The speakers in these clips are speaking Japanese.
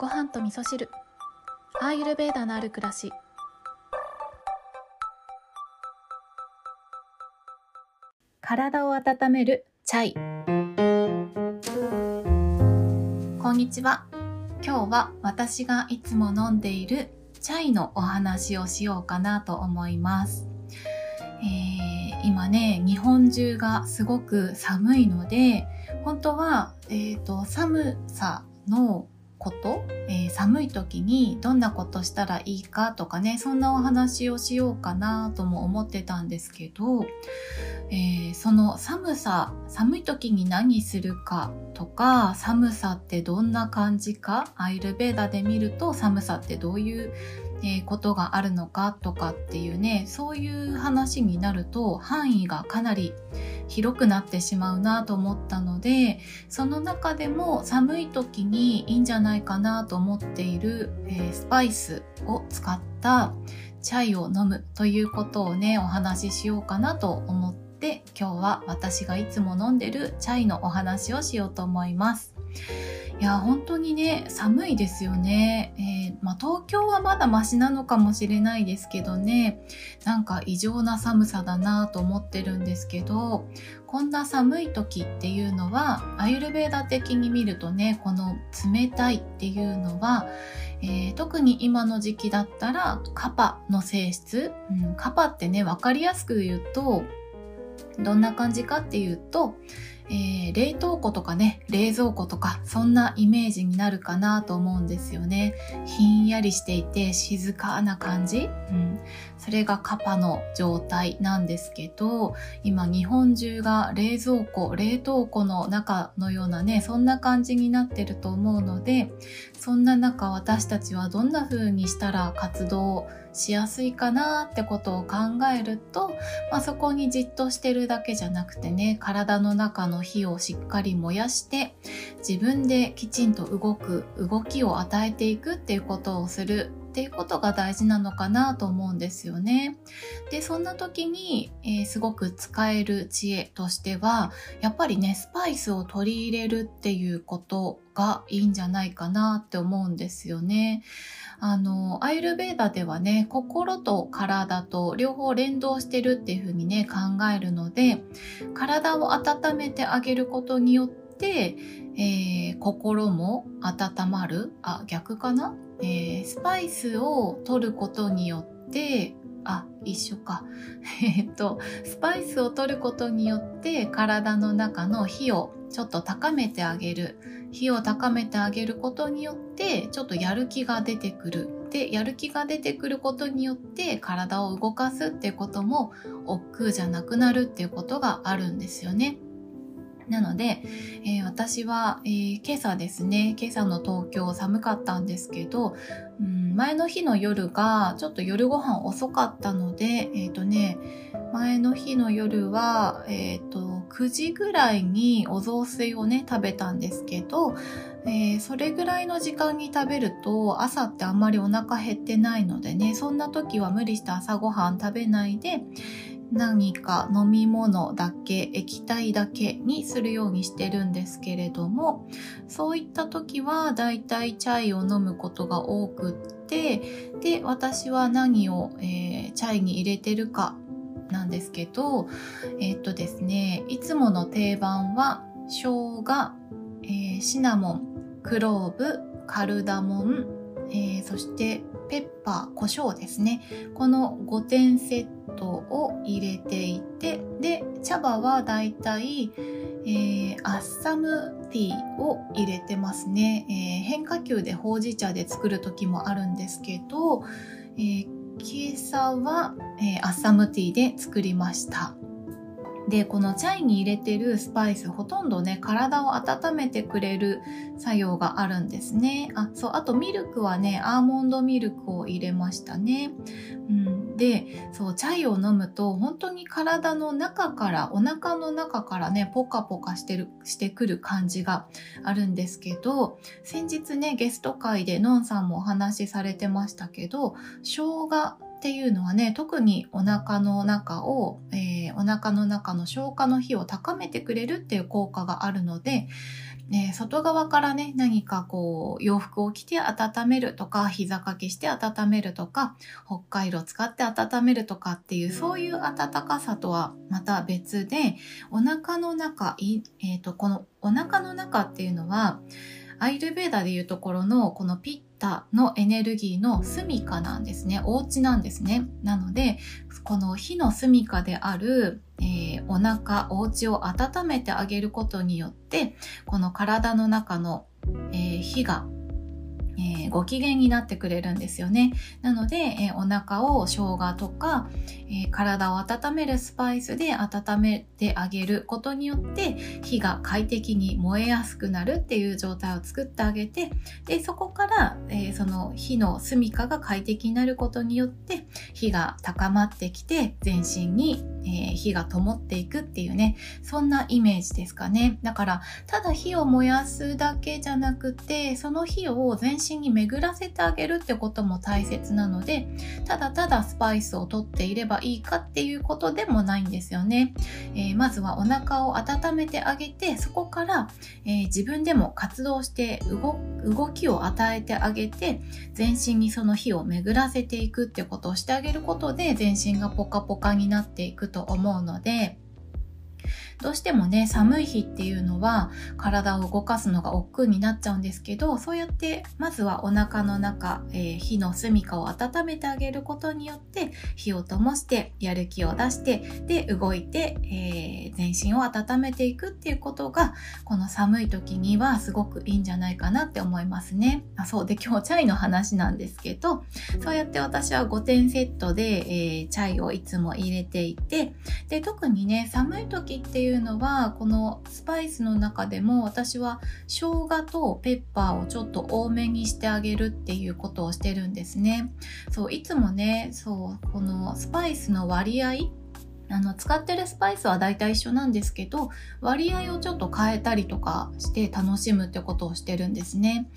ご飯と味噌汁。アーユルベーダのある暮らし。体を温めるチャイ。こんにちは。今日は私がいつも飲んでいるチャイのお話をしようかなと思います、えー、今ね日本中がすごく寒いので本当は、えーと寒さのこと、えー、寒い時にどんなことしたらいいかとかねそんなお話をしようかなとも思ってたんですけど、えー、その寒さ寒い時に何するかとか寒さってどんな感じかアイルベーダで見ると寒さってどういうえことがあるのかとかっていうねそういう話になると範囲がかなり広くなってしまうなと思ったのでその中でも寒い時にいいんじゃないかなと思っている、えー、スパイスを使ったチャイを飲むということをねお話ししようかなと思って今日は私がいつも飲んでるチャイのお話をしようと思います。いや本当にね寒いですよね、えー、まあ、東京はまだマシなのかもしれないですけどね。なんか異常な寒さだなと思ってるんですけどこんな寒い時っていうのはアユルベーダ的に見るとねこの冷たいっていうのは、えー、特に今の時期だったらカパの性質、うん、カパってね分かりやすく言うとどんな感じかっていうとえー、冷凍庫とかね、冷蔵庫とか、そんなイメージになるかなと思うんですよね。ひんやりしていて静かな感じ。うん。それがカパの状態なんですけど、今日本中が冷蔵庫、冷凍庫の中のようなね、そんな感じになってると思うので、そんな中私たちはどんな風にしたら活動しやすいかなってことを考えると、まあ、そこにじっとしてるだけじゃなくてね体の中の火をしっかり燃やして自分できちんと動く動きを与えていくっていうことをする。っていうことが大事なのかなと思うんですよね。で、そんな時に、えー、すごく使える知恵としては、やっぱりね、スパイスを取り入れるっていうことがいいんじゃないかなって思うんですよね。あの、アイルベーダではね、心と体と両方連動してるっていうふうにね、考えるので、体を温めてあげることによって、えー、心も温まる？あ、逆かな？えー、スパイスを取ることによってあ一緒か。えっとスパイスを取ることによって体の中の火をちょっと高めてあげる。火を高めてあげることによってちょっとやる気が出てくる。でやる気が出てくることによって体を動かすってことも億劫じゃなくなるっていうことがあるんですよね。なので、えー、私は、えー、今朝ですね、今朝の東京寒かったんですけど、うん、前の日の夜がちょっと夜ご飯遅かったので、えっ、ー、とね、前の日の夜は、えっ、と、9時ぐらいにお雑炊をね、食べたんですけど、えー、それぐらいの時間に食べると朝ってあんまりお腹減ってないのでねそんな時は無理して朝ごはん食べないで、何か飲み物だけ液体だけにするようにしてるんですけれどもそういった時はだいたいチャイを飲むことが多くってで私は何を、えー、チャイに入れてるかなんですけどえー、っとですねいつもの定番は生姜、えー、シナモンクローブカルダモン、えそしてペッパー、胡椒ですね。この5点セットを入れていて、で、茶葉はだいたい、え、アッサムティーを入れてますね。えー、変化球でほうじ茶で作る時もあるんですけど、えー、今朝は、え、アッサムティーで作りました。でこのチャイに入れてるスパイスほとんどね体を温めてくれる作用があるんですね。あそうあとミルクはねアーモンドミルクを入れましたね、うん、でそうチャイを飲むと本当に体の中からお腹の中からねポカポカしてるしてくる感じがあるんですけど先日ねゲスト会でのんさんもお話しされてましたけど生姜っていうのはね特にお腹の中を、えー、お腹の中の消化の火を高めてくれるっていう効果があるのでね、外側からね、何かこう、洋服を着て温めるとか、膝掛けして温めるとか、北海道使って温めるとかっていう、そういう暖かさとはまた別で、お腹の中、え、ー、と、このお腹の中っていうのは、アイルベーダでいうところのこのピッタのエネルギーの住処なんですね。お家なんですね。なので、この火の住処である、えー、お腹、お家を温めてあげることによって、この体の中の、えー、火がえー、ご機嫌になってくれるんですよね。なので、えー、お腹を生姜とか、えー、体を温めるスパイスで温めてあげることによって火が快適に燃えやすくなるっていう状態を作ってあげてでそこから、えその火の住処が快適になることによって火が高まってきて全身に、え火が灯っていくっていうねそんなイメージですかね。だからただ火を燃やすだけじゃなくてその火を全身に巡らせてあげるってことも大切なのでただただスパイスをとっていればいいかっていうことでもないんですよね、えー、まずはお腹を温めてあげてそこから、えー、自分でも活動して動きを与えてあげて全身にその火を巡らせていくってことをしてあげることで全身がポカポカになっていくと思うのでどうしてもね寒い日っていうのは体を動かすのが億劫になっちゃうんですけどそうやってまずはお腹の中、えー、火の住処を温めてあげることによって火を灯してやる気を出してで動いて、えー、全身を温めていくっていうことがこの寒い時にはすごくいいんじゃないかなって思いますね。あそうで今日チャイの話なんですけどそうやって私は5点セットで、えー、チャイをいつも入れていてで特にね寒い時っていういうのはこのスパイスの中でも私は生姜とペッパーをちょっと多めにしてあげるっていうことをしてるんですねそういつもねそうこのスパイスの割合あの使ってるスパイスは大体一緒なんですけど割合をちょっと変えたりとかして楽しむってことをしてるんですね。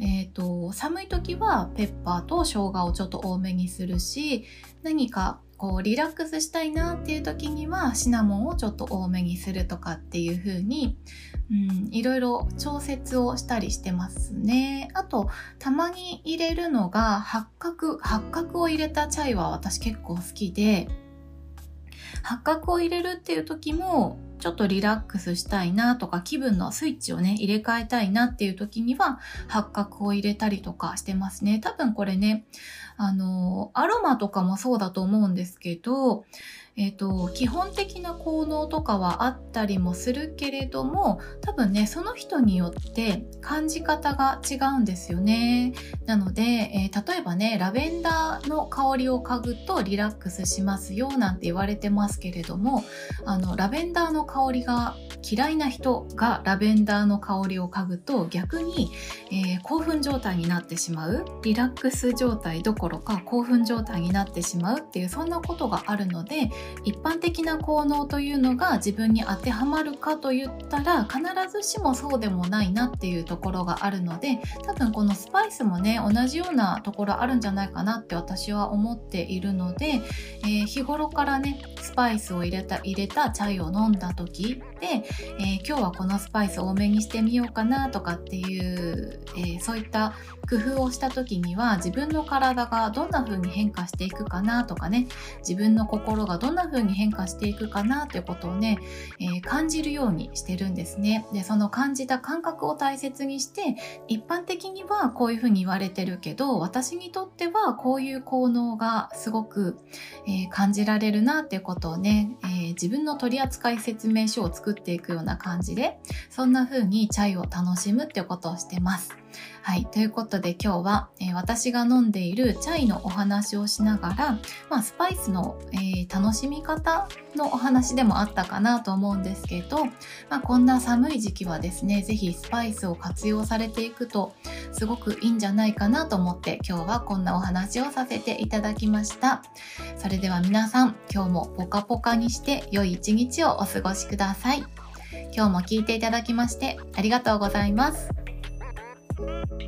えーと寒い時はペッパーと生姜をちょっと多めにするし何かこうリラックスしたいなっていう時にはシナモンをちょっと多めにするとかっていう風に、うん、いろいろ調節をしたりしてますね。あと、たまに入れるのが八角、八角を入れたチャイは私結構好きで、八角を入れるっていう時もちょっとリラックスしたいなとか気分のスイッチをね入れ替えたいなっていう時には八角を入れたりとかしてますね多分これねあのアロマとかもそうだと思うんですけどえっ、と、基本的な効能とかはあったりもするけれども、多分ね、その人によって感じ方が違うんですよね。なので、えー、例えばね、ラベンダーの香りを嗅ぐとリラックスしますよなんて言われてますけれども、あの、ラベンダーの香りが嫌いな人がラベンダーの香りを嗅ぐと逆に、えー、興奮状態になってしまうリラックス状態どころろか興奮状態になってしまうっていうそんなことがあるので一般的な効能というのが自分に当てはまるかと言ったら必ずしもそうでもないなっていうところがあるので多分このスパイスもね同じようなところあるんじゃないかなって私は思っているので、えー、日頃からねスパイスを入れた入れたチャイを飲んだ時で、えー、今日はこのスパイス多めにしてみようかなとかっていう、えー、そういった工夫をした時には自分の体がどんな風に変化していくかなとかね自分の心がどんな風に変化していくかなということをね、えー、感じるようにしてるんですねでその感じた感覚を大切にして一般的にはこういう風に言われてるけど私にとってはこういう効能がすごく、えー、感じられるなっていうことをね、えー、自分の取扱説明書を作っていくような感じでそんな風にチャイを楽しむっていうことをしてます。はい。ということで今日は、えー、私が飲んでいるチャイのお話をしながら、まあ、スパイスの、えー、楽しみ方のお話でもあったかなと思うんですけど、まあ、こんな寒い時期はですね、ぜひスパイスを活用されていくとすごくいいんじゃないかなと思って今日はこんなお話をさせていただきました。それでは皆さん、今日もポカポカにして良い一日をお過ごしください。今日も聞いていただきましてありがとうございます。Thank you.